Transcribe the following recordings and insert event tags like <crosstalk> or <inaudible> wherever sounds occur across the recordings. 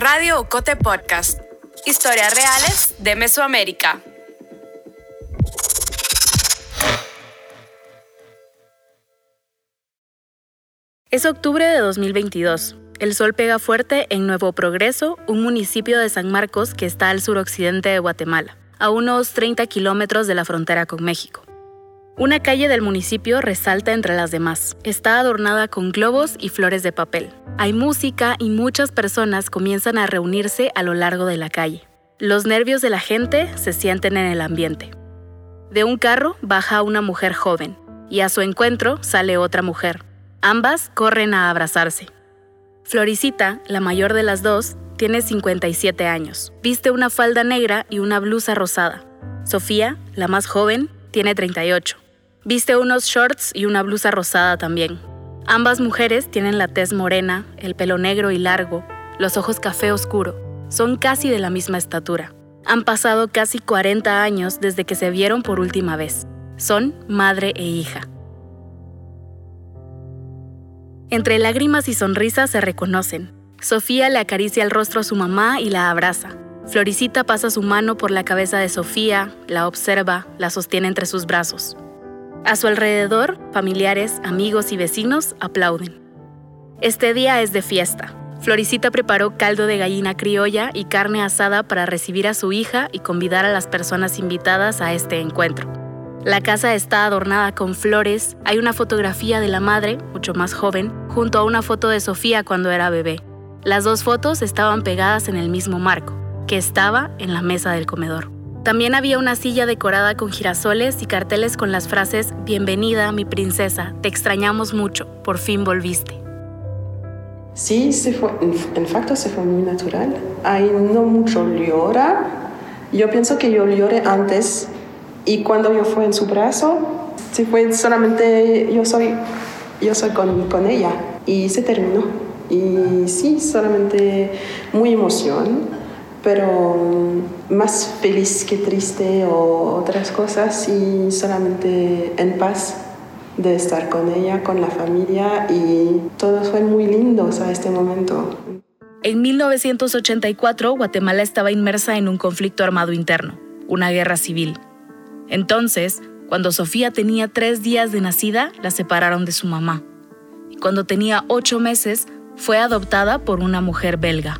Radio Ocote Podcast. Historias reales de Mesoamérica. Es octubre de 2022. El sol pega fuerte en Nuevo Progreso, un municipio de San Marcos que está al suroccidente de Guatemala, a unos 30 kilómetros de la frontera con México. Una calle del municipio resalta entre las demás. Está adornada con globos y flores de papel. Hay música y muchas personas comienzan a reunirse a lo largo de la calle. Los nervios de la gente se sienten en el ambiente. De un carro baja una mujer joven y a su encuentro sale otra mujer. Ambas corren a abrazarse. Floricita, la mayor de las dos, tiene 57 años. Viste una falda negra y una blusa rosada. Sofía, la más joven, tiene 38. Viste unos shorts y una blusa rosada también. Ambas mujeres tienen la tez morena, el pelo negro y largo, los ojos café oscuro. Son casi de la misma estatura. Han pasado casi 40 años desde que se vieron por última vez. Son madre e hija. Entre lágrimas y sonrisas se reconocen. Sofía le acaricia el rostro a su mamá y la abraza. Floricita pasa su mano por la cabeza de Sofía, la observa, la sostiene entre sus brazos. A su alrededor, familiares, amigos y vecinos aplauden. Este día es de fiesta. Floricita preparó caldo de gallina criolla y carne asada para recibir a su hija y convidar a las personas invitadas a este encuentro. La casa está adornada con flores, hay una fotografía de la madre, mucho más joven, junto a una foto de Sofía cuando era bebé. Las dos fotos estaban pegadas en el mismo marco, que estaba en la mesa del comedor. También había una silla decorada con girasoles y carteles con las frases Bienvenida, mi princesa, te extrañamos mucho, por fin volviste. Sí, se fue, en facto se fue muy natural. Hay no mucho llora. Yo pienso que yo lloré antes y cuando yo fui en su brazo, se fue solamente yo soy, yo soy con, con ella y se terminó. Y sí, solamente muy emoción pero mm, más feliz que triste o otras cosas y solamente en paz de estar con ella, con la familia y todo fue muy lindo a este momento. En 1984, Guatemala estaba inmersa en un conflicto armado interno, una guerra civil. Entonces, cuando Sofía tenía tres días de nacida, la separaron de su mamá. Y cuando tenía ocho meses, fue adoptada por una mujer belga.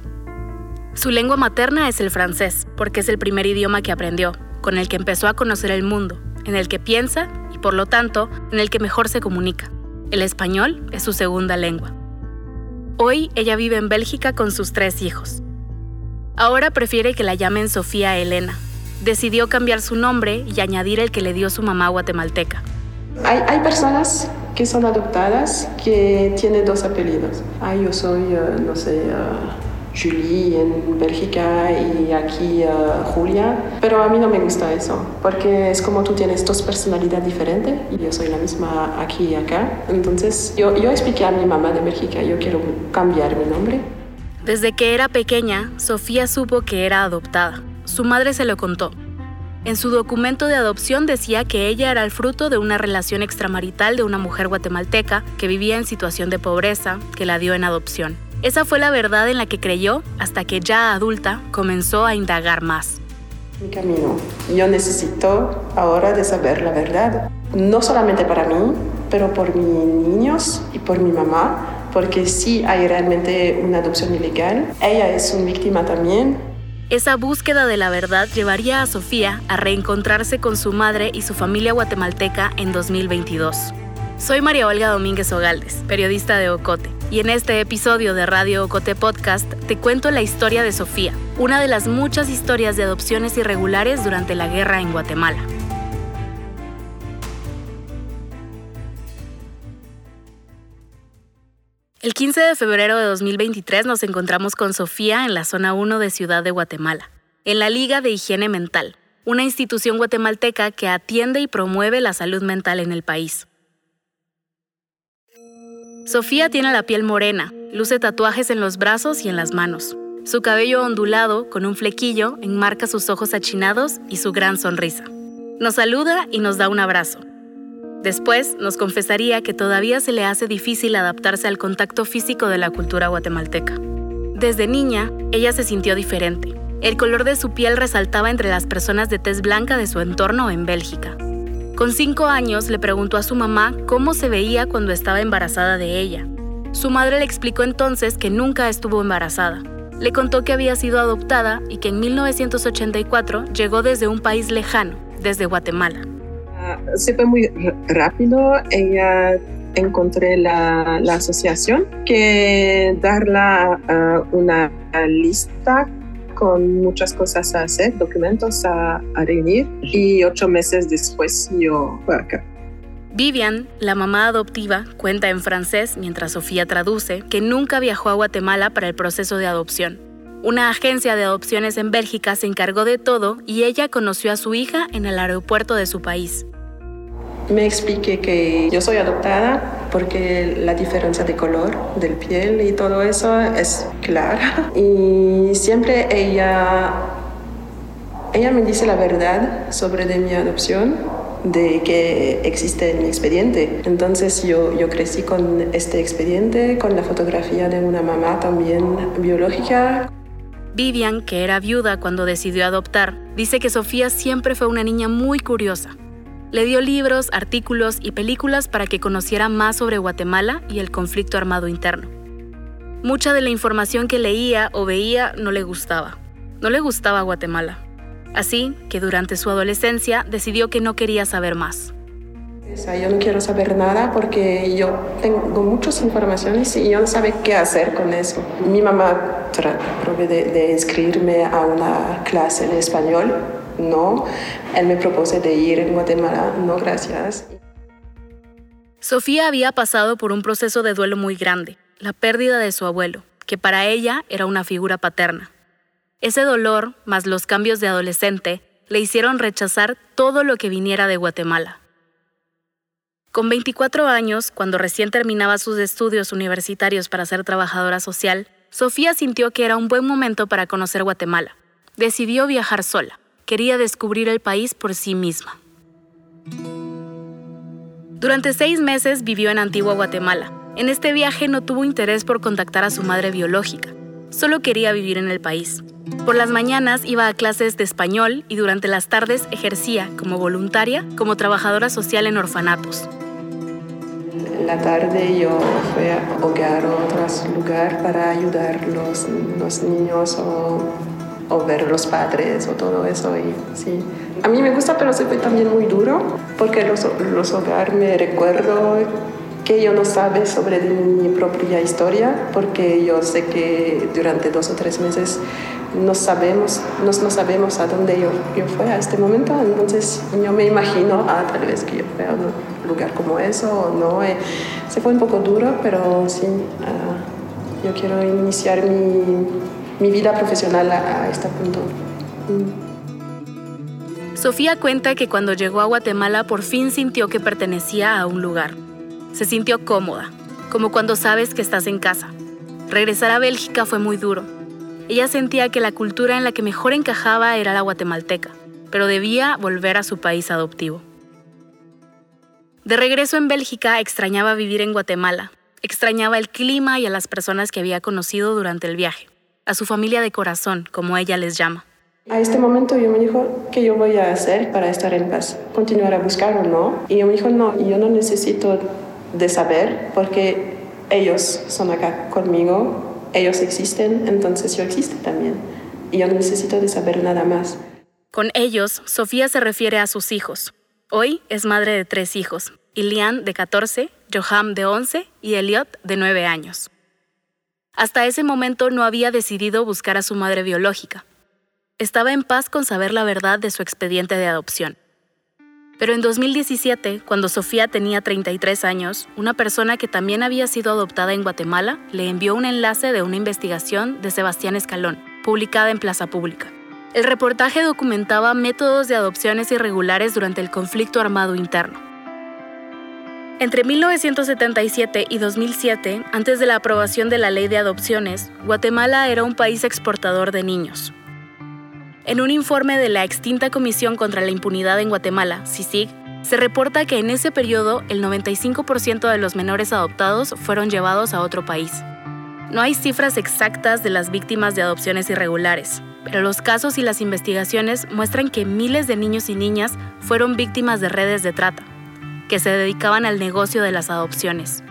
Su lengua materna es el francés, porque es el primer idioma que aprendió, con el que empezó a conocer el mundo, en el que piensa y por lo tanto en el que mejor se comunica. El español es su segunda lengua. Hoy ella vive en Bélgica con sus tres hijos. Ahora prefiere que la llamen Sofía Elena. Decidió cambiar su nombre y añadir el que le dio su mamá guatemalteca. Hay, personas que son adoptadas que tienen dos apellidos. Ah, yo soy, eh, no sé, eh, Julie en Bélgica y aquí Julia. Pero a mí no me gusta eso, porque es como tú tienes dos personalidades diferentes y yo soy la misma aquí y acá. Entonces yo, yo expliqué a mi mamá de Bélgica, yo quiero cambiar mi nombre. Desde que era pequeña, Sofía supo que era adoptada. Su madre se lo contó. En su documento de adopción decía que ella era el fruto de una relación extramarital de una mujer guatemalteca que vivía en situación de pobreza, que la dio en adopción. Esa fue la verdad en la que creyó hasta que ya adulta comenzó a indagar más. Mi camino. Yo necesito ahora de saber la verdad, no solamente para mí, pero por mis niños y por mi mamá, porque si hay realmente una adopción ilegal, ella es una víctima también. Esa búsqueda de la verdad llevaría a Sofía a reencontrarse con su madre y su familia guatemalteca en 2022. Soy María Olga Domínguez Ogaldes, periodista de Ocote, y en este episodio de Radio Ocote Podcast te cuento la historia de Sofía, una de las muchas historias de adopciones irregulares durante la guerra en Guatemala. El 15 de febrero de 2023 nos encontramos con Sofía en la zona 1 de Ciudad de Guatemala, en la Liga de Higiene Mental, una institución guatemalteca que atiende y promueve la salud mental en el país. Sofía tiene la piel morena, luce tatuajes en los brazos y en las manos. Su cabello ondulado, con un flequillo, enmarca sus ojos achinados y su gran sonrisa. Nos saluda y nos da un abrazo. Después nos confesaría que todavía se le hace difícil adaptarse al contacto físico de la cultura guatemalteca. Desde niña, ella se sintió diferente. El color de su piel resaltaba entre las personas de tez blanca de su entorno en Bélgica. Con cinco años le preguntó a su mamá cómo se veía cuando estaba embarazada de ella. Su madre le explicó entonces que nunca estuvo embarazada. Le contó que había sido adoptada y que en 1984 llegó desde un país lejano, desde Guatemala. Ah, se fue muy rápido. Ella encontré la, asociación que darla uh, una lista con muchas cosas a hacer, documentos a, reunir y ocho meses después yo fui acá. Vivian, la mamá adoptiva, cuenta en francés, mientras Sofía traduce, que nunca viajó a Guatemala para el proceso de adopción. Una agencia de adopciones en Bélgica se encargó de todo y ella conoció a su hija en el aeropuerto de su país. Me expliqué que yo soy adoptada porque la diferencia de color del piel y todo eso es clara. <laughs> Y siempre ella, ella me dice la verdad sobre de mi adopción de que existe mi expediente. Entonces yo, yo crecí con este expediente, con la fotografía de una mamá también biológica. Vivian, que era viuda cuando decidió adoptar, dice que Sofía siempre fue una niña muy curiosa le dio libros, artículos y películas para que conociera más sobre Guatemala y el conflicto armado interno. Mucha de la información que leía o veía no le gustaba. No le gustaba Guatemala. Así que durante su adolescencia decidió que no quería saber más. Yo no quiero saber nada porque yo tengo muchas informaciones y yo no sabe qué hacer con eso. Mi mamá trató de, de inscribirme a una clase de español no. Él me propuso de ir en Guatemala, no, gracias. Sofía había pasado por un proceso de duelo muy grande, la pérdida de su abuelo, que para ella era una figura paterna. Ese dolor, más los cambios de adolescente, le hicieron rechazar todo lo que viniera de Guatemala. Con 24 años, cuando recién terminaba sus estudios universitarios para ser trabajadora social, Sofía sintió que era un buen momento para conocer Guatemala. Decidió viajar sola quería descubrir el país por sí misma. Durante seis meses vivió en Antigua Guatemala. En este viaje no tuvo interés por contactar a su madre biológica, solo quería vivir en el país. Por las mañanas iba a clases de español y durante las tardes ejercía como voluntaria como trabajadora social en orfanatos. En la tarde yo fui a hogar o otro lugar para ayudar a los niños o o ver los padres o todo eso. Y, sí. A mí me gusta, pero fue también muy duro porque los, los hogares me recuerdo que yo no sabe sobre mi propia historia porque yo sé que durante dos o tres meses no sabemos, no, no sabemos a dónde yo, yo fui a este momento, entonces yo me imagino, ah, tal vez que yo fui a un lugar como eso o no. Eh, se fue un poco duro, pero sí, ah, yo quiero iniciar mi, mi vida profesional a, este punto. Sofía cuenta que cuando llegó a Guatemala por fin sintió que pertenecía a un lugar. Se sintió cómoda, como cuando sabes que estás en casa. Regresar a Bélgica fue muy duro. Ella sentía que la cultura en la que mejor encajaba era la guatemalteca, pero debía volver a su país adoptivo. De regreso en Bélgica extrañaba vivir en Guatemala, extrañaba el clima y a las personas que había conocido durante el viaje a su familia de corazón, como ella les llama. A este momento yo me dijo, ¿qué yo voy a hacer para estar en paz? ¿Continuar a buscar o no? Y yo me dijo, no, yo no necesito de saber porque ellos son acá conmigo, ellos existen, entonces yo existo también. Y yo no necesito de saber nada más. Con ellos, Sofía se refiere a sus hijos. Hoy es madre de tres hijos, Ilian de 14, Joham de 11 y Elliot de 9 años. Hasta ese momento no había decidido buscar a su madre biológica. Estaba en paz con saber la verdad de su expediente de adopción. Pero en 2017, cuando Sofía tenía 33 años, una persona que también había sido adoptada en Guatemala le envió un enlace de una investigación de Sebastián Escalón, publicada en Plaza Pública. El reportaje documentaba métodos de adopciones irregulares durante el conflicto armado interno. Entre 1977 y 2007, antes de la aprobación de la ley de adopciones, Guatemala era un país exportador de niños. En un informe de la extinta Comisión contra la Impunidad en Guatemala, CICIG, se reporta que en ese periodo el 95% de los menores adoptados fueron llevados a otro país. No hay cifras exactas de las víctimas de adopciones irregulares, pero los casos y las investigaciones muestran que miles de niños y niñas fueron víctimas de redes de trata, que se dedicaban al negocio de las adopciones.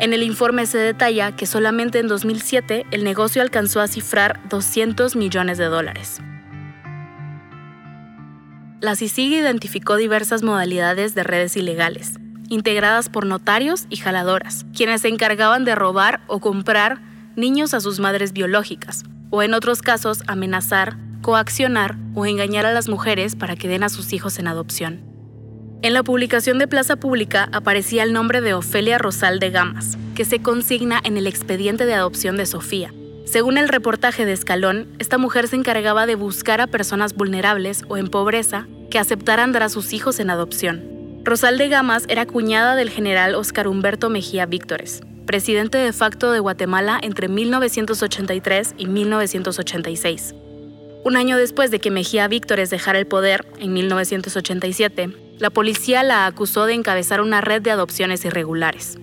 En el informe se detalla que solamente en 2007 el negocio alcanzó a cifrar 200 millones de dólares. La CICIG identificó diversas modalidades de redes ilegales, integradas por notarios y jaladoras, quienes se encargaban de robar o comprar niños a sus madres biológicas, o en otros casos amenazar, coaccionar o engañar a las mujeres para que den a sus hijos en adopción. En la publicación de Plaza Pública aparecía el nombre de Ofelia Rosal de Gamas, que se consigna en el expediente de adopción de Sofía. Según el reportaje de Escalón, esta mujer se encargaba de buscar a personas vulnerables o en pobreza que aceptaran dar a sus hijos en adopción. Rosal de Gamas era cuñada del general Oscar Humberto Mejía Víctores, presidente de facto de Guatemala entre 1983 y 1986. Un año después de que Mejía Víctores dejara el poder, en 1987, la policía la acusó de encabezar una red de adopciones irregulares.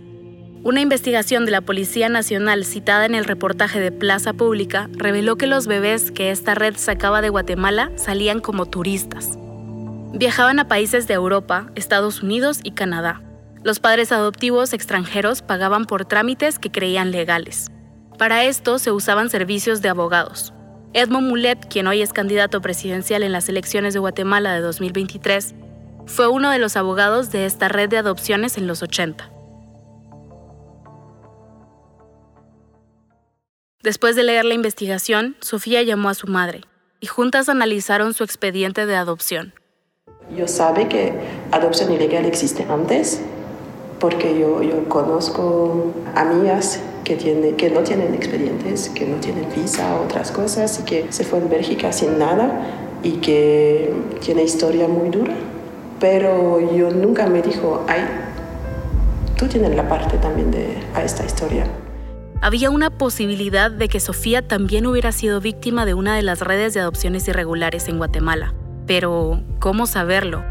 Una investigación de la Policía Nacional citada en el reportaje de Plaza Pública reveló que los bebés que esta red sacaba de Guatemala salían como turistas. Viajaban a países de Europa, Estados Unidos y Canadá, los padres adoptivos extranjeros pagaban por trámites que creían legales. Para esto se usaban servicios de abogados. Edmond Mulet, quien hoy es candidato presidencial en las elecciones de Guatemala de 2023, fue uno de los abogados de esta red de adopciones en los 80. Después de leer la investigación, Sofía llamó a su madre y juntas analizaron su expediente de adopción. Yo sabe que adopción ilegal existe antes, porque yo, yo conozco amigas que, tiene, que no tienen expedientes, que no tienen visa, otras cosas, y que se fue en Bélgica sin nada y que tiene historia muy dura. Pero yo nunca me dijo, ay, tú tienes la parte también de a esta historia. Había una posibilidad de que Sofía también hubiera sido víctima de una de las redes de adopciones irregulares en Guatemala. Pero, ¿cómo saberlo?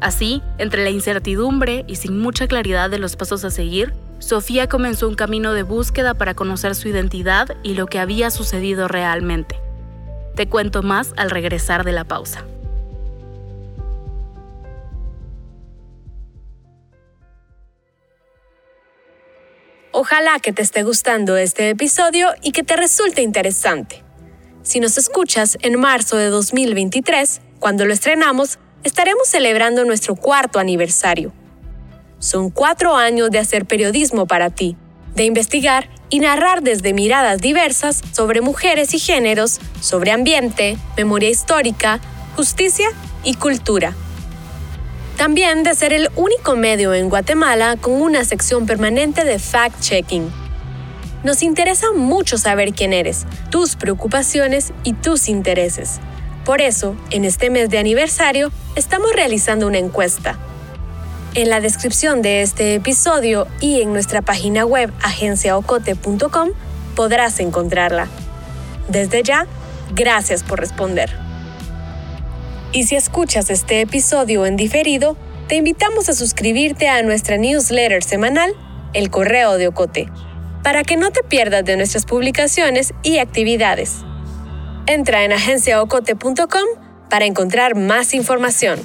Así, entre la incertidumbre y sin mucha claridad de los pasos a seguir, Sofía comenzó un camino de búsqueda para conocer su identidad y lo que había sucedido realmente. Te cuento más al regresar de la pausa. Ojalá que te esté gustando este episodio y que te resulte interesante. Si nos escuchas en marzo de 2023, cuando lo estrenamos, estaremos celebrando nuestro cuarto aniversario. Son cuatro años de hacer periodismo para ti, de investigar y narrar desde miradas diversas sobre mujeres y géneros, sobre ambiente, memoria histórica, justicia y cultura. También de ser el único medio en Guatemala con una sección permanente de fact-checking. Nos interesa mucho saber quién eres, tus preocupaciones y tus intereses. Por eso, en este mes de aniversario, estamos realizando una encuesta. En la descripción de este episodio y en nuestra página web agenciaocote.com podrás encontrarla. Desde ya, gracias por responder. Y si escuchas este episodio en diferido, te invitamos a suscribirte a nuestra newsletter semanal, El Correo de Ocote, para que no te pierdas de nuestras publicaciones y actividades. Entra en agenciaocote.com para encontrar más información.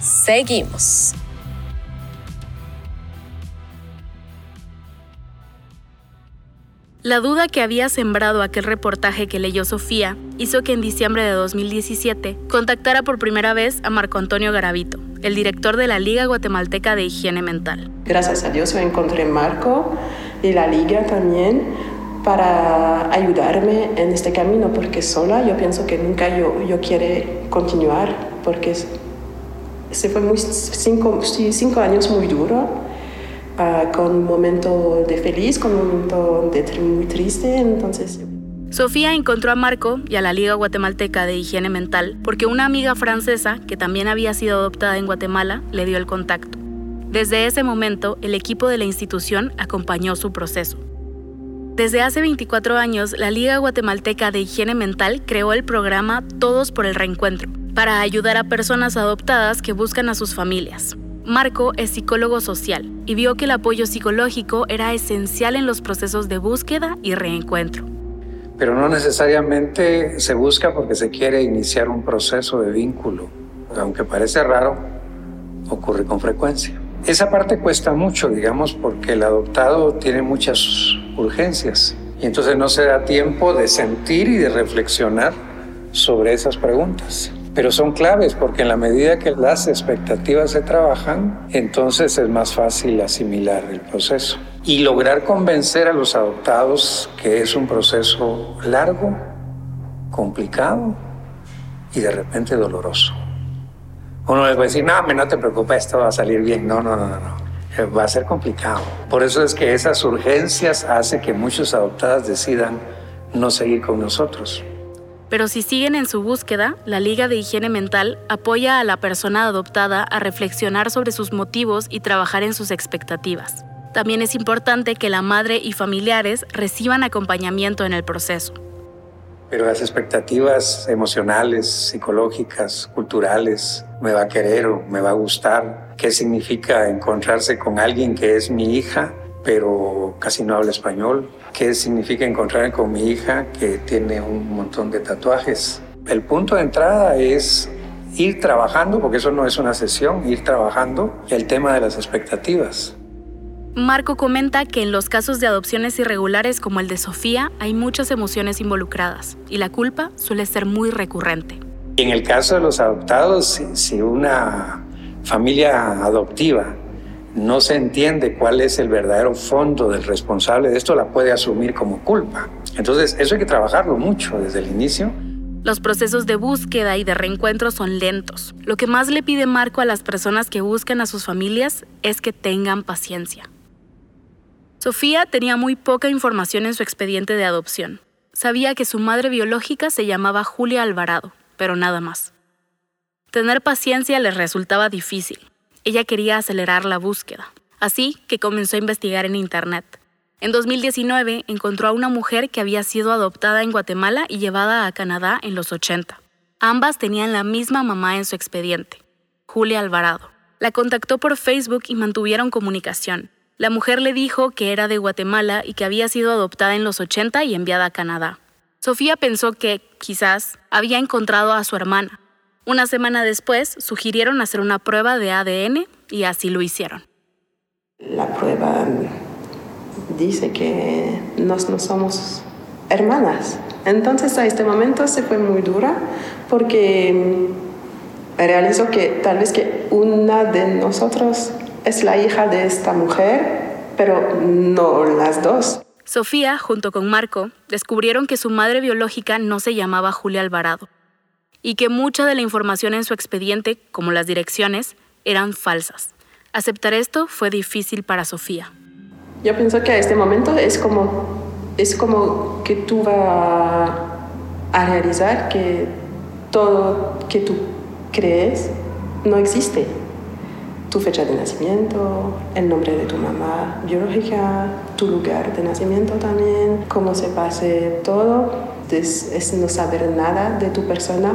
Seguimos. La duda que había sembrado aquel reportaje que leyó Sofía hizo que en diciembre de 2017 contactara por primera vez a Marco Antonio Garavito, el director de la Liga Guatemalteca de Higiene Mental. Gracias a Dios yo encontré Marco y la Liga también para ayudarme en este camino, porque sola yo pienso que nunca yo, yo quiere continuar, porque se fue muy, cinco, cinco años muy duro, uh, con un momento de feliz, con un momento de muy triste, entonces... Sofía encontró a Marco y a la Liga Guatemalteca de Higiene Mental porque una amiga francesa, que también había sido adoptada en Guatemala, le dio el contacto. Desde ese momento, el equipo de la institución acompañó su proceso. Desde hace 24 años, la Liga Guatemalteca de Higiene Mental creó el programa Todos por el Reencuentro, para ayudar a personas adoptadas que buscan a sus familias. Marco es psicólogo social y vio que el apoyo psicológico era esencial en los procesos de búsqueda y reencuentro. Pero no necesariamente se busca porque se quiere iniciar un proceso de vínculo. Aunque parece raro, ocurre con frecuencia. Esa parte cuesta mucho, digamos, porque el adoptado tiene muchas urgencias y entonces no se da tiempo de sentir y de reflexionar sobre esas preguntas. Pero son claves porque en la medida que las expectativas se trabajan, entonces es más fácil asimilar el proceso y lograr convencer a los adoptados que es un proceso largo, complicado y de repente doloroso. Uno les va a decir, no, no te preocupes, esto va a salir bien. No, no, no, no. Eh, va a ser complicado. Por eso es que esas urgencias hacen que muchos adoptadas decidan no seguir con nosotros. Pero si siguen en su búsqueda, la Liga de Higiene Mental apoya a la persona adoptada a reflexionar sobre sus motivos y trabajar en sus expectativas. También es importante que la madre y familiares reciban acompañamiento en el proceso. Pero las expectativas emocionales, psicológicas, culturales, me va a querer me va a gustar, qué significa encontrarse con alguien que es mi hija, pero casi no habla español, qué significa encontrarme con mi hija que tiene un montón de tatuajes. El punto de entrada es ir trabajando, porque eso no es una sesión, ir trabajando el tema de las expectativas. Marco comenta que en los casos de adopciones irregulares como el de Sofía hay muchas emociones involucradas y la culpa suele ser muy recurrente. En el caso de los adoptados, si una familia adoptiva no se entiende cuál es el verdadero fondo del responsable de esto, la puede asumir como culpa. Entonces, eso hay que trabajarlo mucho desde el inicio. Los procesos de búsqueda y de reencuentro son lentos. Lo que más le pide Marco a las personas que buscan a sus familias es que tengan paciencia. Sofía tenía muy poca información en su expediente de adopción. Sabía que su madre biológica se llamaba Julia Alvarado, pero nada más. Tener paciencia le resultaba difícil. Ella quería acelerar la búsqueda, así que comenzó a investigar en Internet. En 2019 encontró a una mujer que había sido adoptada en Guatemala y llevada a Canadá en los 80. Ambas tenían la misma mamá en su expediente, Julia Alvarado. La contactó por Facebook y mantuvieron comunicación. La mujer le dijo que era de Guatemala y que había sido adoptada en los 80 y enviada a Canadá. Sofía pensó que, quizás, había encontrado a su hermana. Una semana después, sugirieron hacer una prueba de ADN y así lo hicieron. La prueba dice que nos, no somos hermanas. Entonces a este momento se fue muy dura porque realizó que tal vez que una de nosotros es la hija de esta mujer, pero no las dos. Sofía, junto con Marco, descubrieron que su madre biológica no se llamaba Julia Alvarado y que mucha de la información en su expediente, como las direcciones, eran falsas. Aceptar esto fue difícil para Sofía. Yo pienso que a este momento es como, es como que tú vas a realizar que todo que tú crees no existe tu fecha de nacimiento, el nombre de tu mamá biológica, tu lugar de nacimiento también, cómo se pase todo, es, no saber nada de tu persona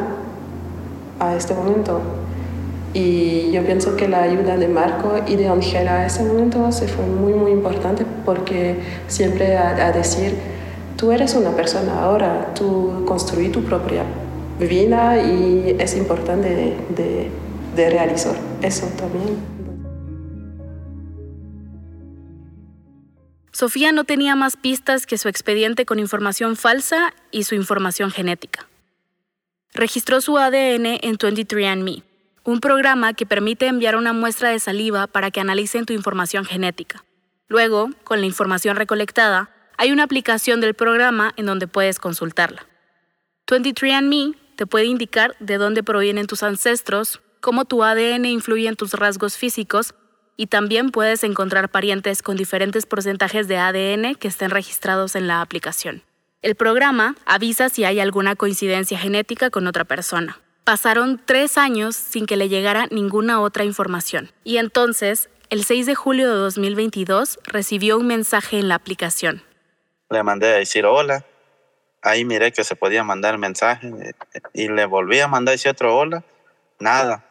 a este momento. Y yo pienso que la ayuda de Marco y de Angela a ese momento se fue muy, muy importante porque siempre a, decir, tú eres una persona ahora, tú construí tu propia vida y es importante de realizar eso también. Sofía no tenía más pistas que su expediente con información falsa y su información genética. Registró su ADN en 23andMe, un programa que permite enviar una muestra de saliva para que analicen tu información genética. Luego, con la información recolectada, hay una aplicación del programa en donde puedes consultarla. 23andMe te puede indicar de dónde provienen tus ancestros, cómo tu ADN influye en tus rasgos físicos y también puedes encontrar parientes con diferentes porcentajes de ADN que estén registrados en la aplicación. El programa avisa si hay alguna coincidencia genética con otra persona. Pasaron tres años sin que le llegara ninguna otra información. Y entonces, el 6 de julio de 2022, recibió un mensaje en la aplicación. Le mandé a decir hola. Ahí miré que se podía mandar mensaje y le volví a mandar ese otro hola. Nada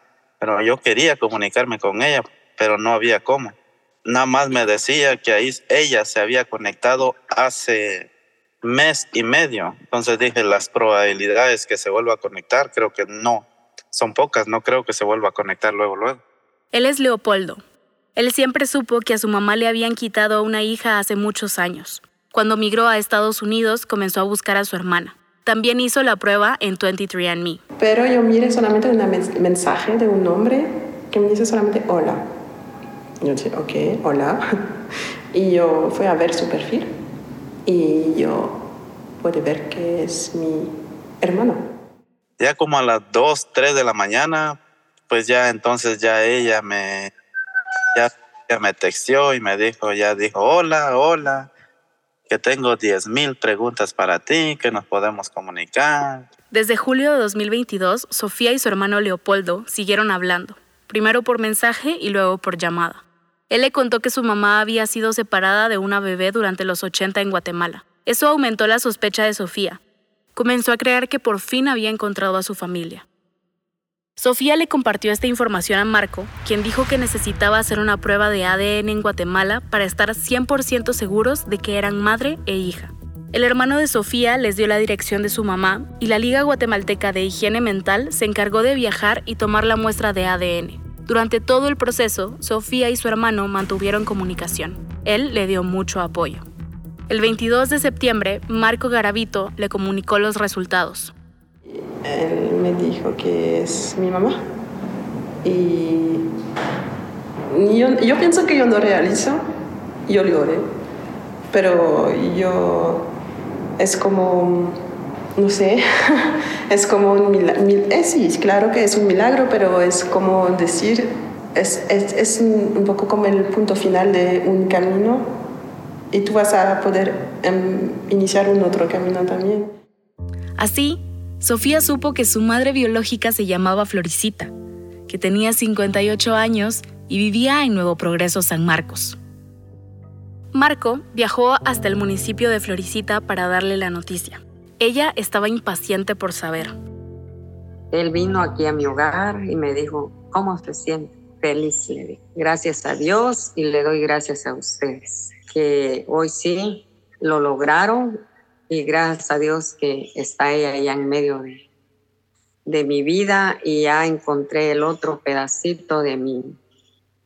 pero yo quería comunicarme con ella pero no había cómo. Nada más me decía que ahí ella se había conectado hace mes y medio. Entonces dije, las probabilidades que se vuelva a conectar, creo que no. Son pocas, no creo que se vuelva a conectar luego, luego. Él es Leopoldo. Él siempre supo que a su mamá le habían quitado a una hija hace muchos años. Cuando migró a Estados Unidos, comenzó a buscar a su hermana. También hizo la prueba en 23andMe. Pero yo miré solamente un mensaje de un hombre que me dice solamente hola. Yo dije, ok, hola. <laughs> Y yo fui a ver su perfil y yo pude ver que es mi hermano. Ya como a las 2, 3 de la mañana, pues ya entonces ya ella me, ya, ya me texteó y me dijo, ya dijo, hola, hola, que tengo 10 mil preguntas para ti, que nos podemos comunicar. Desde julio de 2022, Sofía y su hermano Leopoldo siguieron hablando, primero por mensaje y luego por llamada. Él le contó que su mamá había sido separada de una bebé durante los 80 en Guatemala. Eso aumentó la sospecha de Sofía. Comenzó a creer que por fin había encontrado a su familia. Sofía le compartió esta información a Marco, quien dijo que necesitaba hacer una prueba de ADN en Guatemala para estar 100% seguros de que eran madre e hija. El hermano de Sofía les dio la dirección de su mamá y la Liga Guatemalteca de Higiene Mental se encargó de viajar y tomar la muestra de ADN. Durante todo el proceso, Sofía y su hermano mantuvieron comunicación. Él le dio mucho apoyo. El 22 de septiembre, Marco Garavito le comunicó los resultados. Él me dijo que es mi mamá. Y yo, pienso que yo no realizo, yo lloré, pero yo es como, no sé, <laughs> es como un milagro, eh, sí, claro que es un milagro, pero es como decir, es, es, es un, poco como el punto final de un camino y tú vas a poder em, iniciar un otro camino también. Así, Sofía supo que su madre biológica se llamaba Floricita, que tenía 58 años y vivía en Nuevo Progreso, San Marcos. Marco viajó hasta el municipio de Floricita para darle la noticia. Ella estaba impaciente por saber. Él vino aquí a mi hogar y me dijo, ¿cómo se siente? Feliz, le Gracias a Dios y le doy gracias a ustedes, que hoy sí lo lograron y gracias a Dios que está ella allá en medio de, de mi vida y ya encontré el otro pedacito de mi,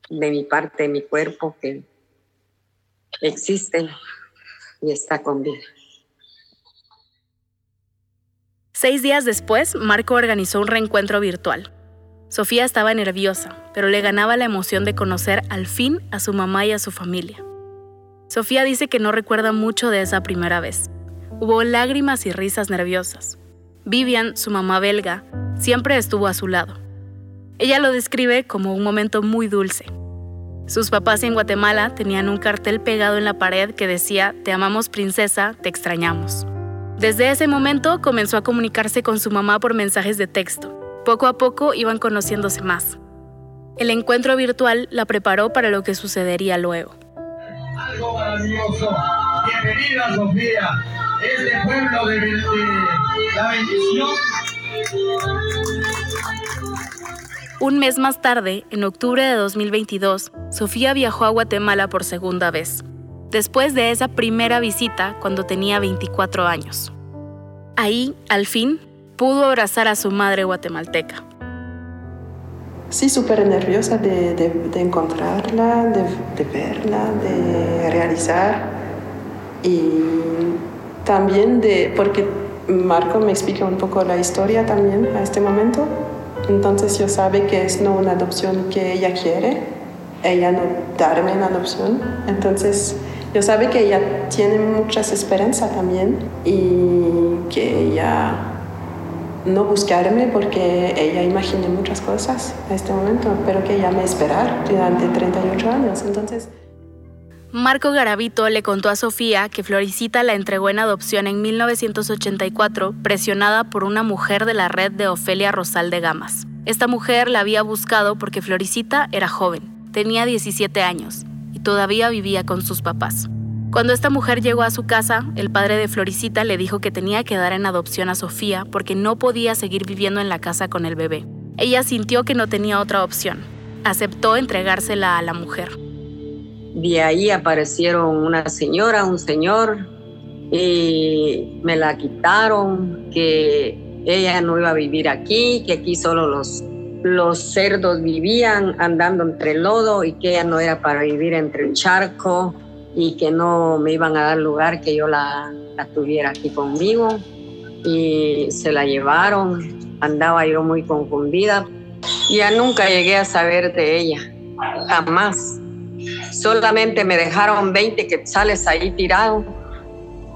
de mi parte de mi cuerpo que existe y está con vida. Seis días después, Marco organizó un reencuentro virtual. Sofía estaba nerviosa, pero le ganaba la emoción de conocer al fin a su mamá y a su familia. Sofía dice que no recuerda mucho de esa primera vez, Hubo lágrimas y risas nerviosas. Vivian, su mamá belga, siempre estuvo a su lado. Ella lo describe como un momento muy dulce. Sus papás en Guatemala tenían un cartel pegado en la pared que decía, Te amamos princesa, te extrañamos. Desde ese momento comenzó a comunicarse con su mamá por mensajes de texto. Poco a poco iban conociéndose más. El encuentro virtual la preparó para lo que sucedería luego. Algo maravilloso. Bienvenida, Sofía este pueblo de, la bendición. Un mes más tarde, en octubre de 2022, Sofía viajó a Guatemala por segunda vez, después de esa primera visita cuando tenía 24 años. Ahí, al fin, pudo abrazar a su madre guatemalteca. Sí, súper nerviosa de, de, encontrarla, de, de verla, de realizar. Y también de, porque Marco me explica un poco la historia también a este momento, entonces yo sabe que es no una adopción que ella quiere, ella no darme una adopción, entonces yo sabe que ella tiene muchas esperanzas también y que ella no buscarme porque ella imagina muchas cosas a este momento, pero que ella me esperar durante 38 años, entonces... Marco Garavito le contó a Sofía que Floricita la entregó en adopción en 1984, presionada por una mujer de la red de Ofelia Rosal de Gamas. Esta mujer la había buscado porque Floricita era joven, tenía 17 años todavía vivía con sus papás. Cuando esta mujer llegó a su casa, el padre de Floricita le dijo que tenía que dar en adopción a Sofía porque no podía seguir viviendo en la casa con el bebé. Ella sintió que no tenía otra opción, aceptó entregársela a la mujer. De ahí aparecieron una señora, un señor, y me la quitaron, que ella no iba a vivir aquí, que aquí solo los, los cerdos vivían andando entre el lodo y que ella no era para vivir entre el charco y que no me iban a dar lugar que yo la, tuviera aquí conmigo. Y se la llevaron, andaba yo muy confundida. Ya nunca llegué a saber de ella, jamás. Solamente me dejaron 20 quetzales ahí tirados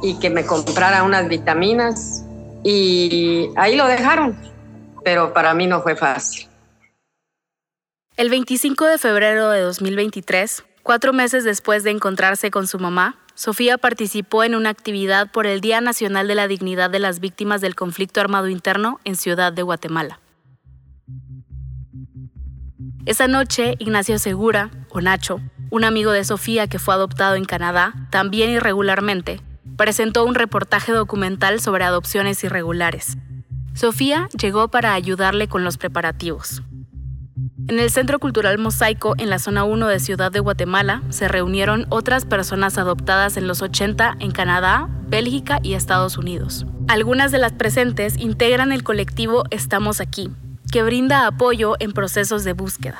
y que me comprara unas vitaminas y ahí lo dejaron, pero para mí no fue fácil. El 25 de febrero de 2023, cuatro meses después de encontrarse con su mamá, Sofía participó en una actividad por el Día Nacional de la Dignidad de las Víctimas del Conflicto Armado Interno en Ciudad de Guatemala. Esa noche, Ignacio Segura, o Nacho, un amigo de Sofía que fue adoptado en Canadá, también irregularmente, presentó un reportaje documental sobre adopciones irregulares. Sofía llegó para ayudarle con los preparativos. En el Centro Cultural Mosaico, en la zona 1 de Ciudad de Guatemala, se reunieron otras personas adoptadas en los 80 en Canadá, Bélgica y Estados Unidos. Algunas de las presentes integran el colectivo Estamos aquí, que brinda apoyo en procesos de búsqueda.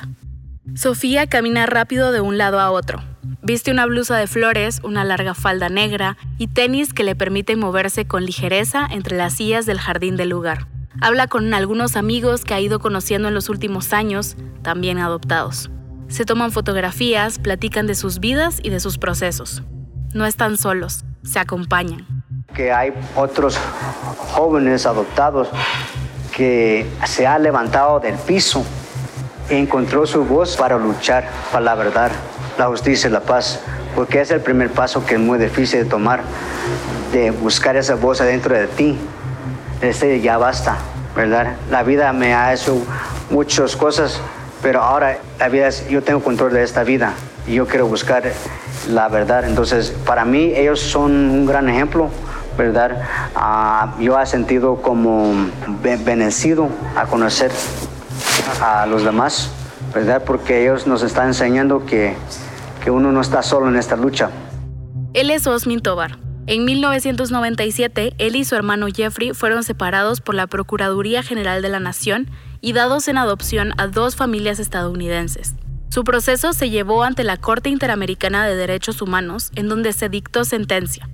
Sofía camina rápido de un lado a otro, Viste una blusa de flores, una larga falda negra y tenis que le permiten moverse con ligereza entre las sillas del jardín del lugar. Habla con algunos amigos que ha ido conociendo en los últimos años, también adoptados. Se toman fotografías, platican de sus vidas y de sus procesos. No están solos, se acompañan. Que hay otros jóvenes adoptados que se han levantado del piso e encontró su voz para luchar para la verdad la justicia y la paz, porque es el primer paso que es muy difícil de tomar, de buscar esa voz adentro de ti. Este ya basta, ¿verdad? La vida me ha hecho muchas cosas, pero ahora la vida es, yo tengo control de esta vida y yo quiero buscar la verdad. Entonces, para mí ellos son un gran ejemplo, ¿verdad? Uh, yo he sentido como bendecido a conocer a los demás, ¿verdad? Porque ellos nos están enseñando que que uno no está solo en esta lucha. Él es Osmin Tobar. En 1997, él y su hermano Jeffrey fueron separados por la Procuraduría General de la Nación y dados en adopción a dos familias estadounidenses. Su proceso se llevó ante la Corte Interamericana de Derechos Humanos, en donde se dictó sentencia.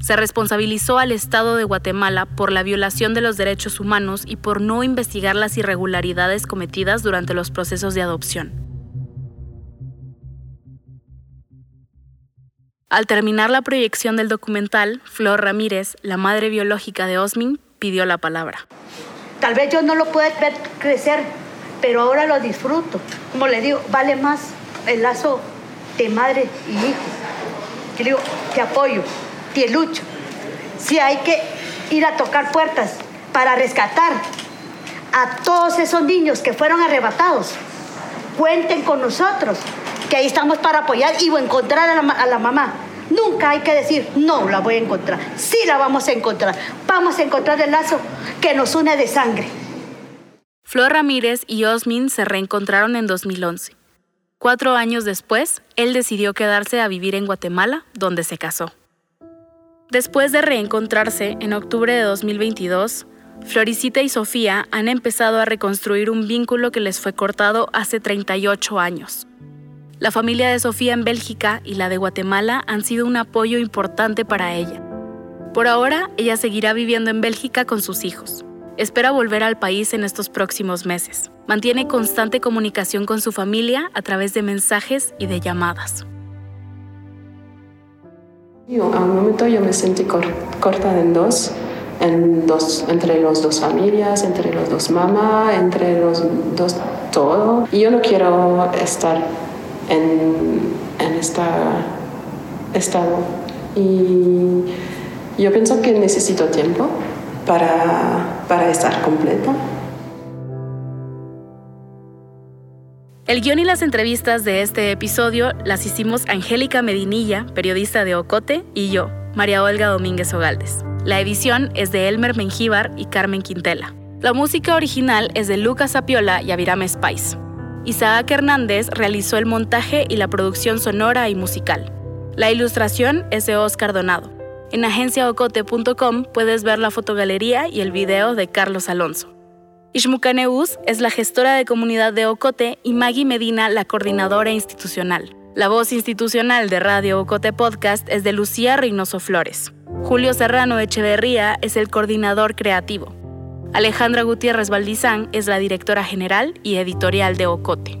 Se responsabilizó al Estado de Guatemala por la violación de los derechos humanos y por no investigar las irregularidades cometidas durante los procesos de adopción. Al terminar la proyección del documental, Flor Ramírez, la madre biológica de Osmin, pidió la palabra. Tal vez yo no lo pueda ver crecer, pero ahora lo disfruto. Como le digo, vale más el lazo de madre y hijo. Que digo, te apoyo, te lucho. Si hay que ir a tocar puertas para rescatar a todos esos niños que fueron arrebatados, cuenten con nosotros que ahí estamos para apoyar y encontrar a la, mamá. Nunca hay que decir, no la voy a encontrar. Sí la vamos a encontrar. Vamos a encontrar el lazo que nos une de sangre. Flor Ramírez y Osmin se reencontraron en 2011. Cuatro años después, él decidió quedarse a vivir en Guatemala, donde se casó. Después de reencontrarse en octubre de 2022, Floricita y Sofía han empezado a reconstruir un vínculo que les fue cortado hace 38 años. La familia de Sofía en Bélgica y la de Guatemala han sido un apoyo importante para ella. Por ahora, ella seguirá viviendo en Bélgica con sus hijos. Espera volver al país en estos próximos meses. Mantiene constante comunicación con su familia a través de mensajes y de llamadas. A un momento yo me sentí corta en dos, entre los dos familias, entre los dos mamás, entre los dos todo. Y yo no quiero estar en, en este estado. Y yo pienso que necesito tiempo para, para estar completa. El guion y las entrevistas de este episodio las hicimos Angélica Medinilla, periodista de Ocote, y yo, María Olga Domínguez Ogaldes. La edición es de Elmer Mengíbar y Carmen Quintela. La música original es de Lucas Apiola y Avirame Spice. Isaac Hernández realizó el montaje y la producción sonora y musical. La ilustración es de Oscar Donado. En agenciaocote.com puedes ver la fotogalería y el video de Carlos Alonso. Ishmucaneus es la gestora de comunidad de Ocote y Maggie Medina la coordinadora institucional. La voz institucional de Radio Ocote Podcast es de Lucía Reynoso Flores. Julio Serrano Echeverría es el coordinador creativo. Alejandra Gutiérrez Valdizán es la directora general y editorial de Ocote.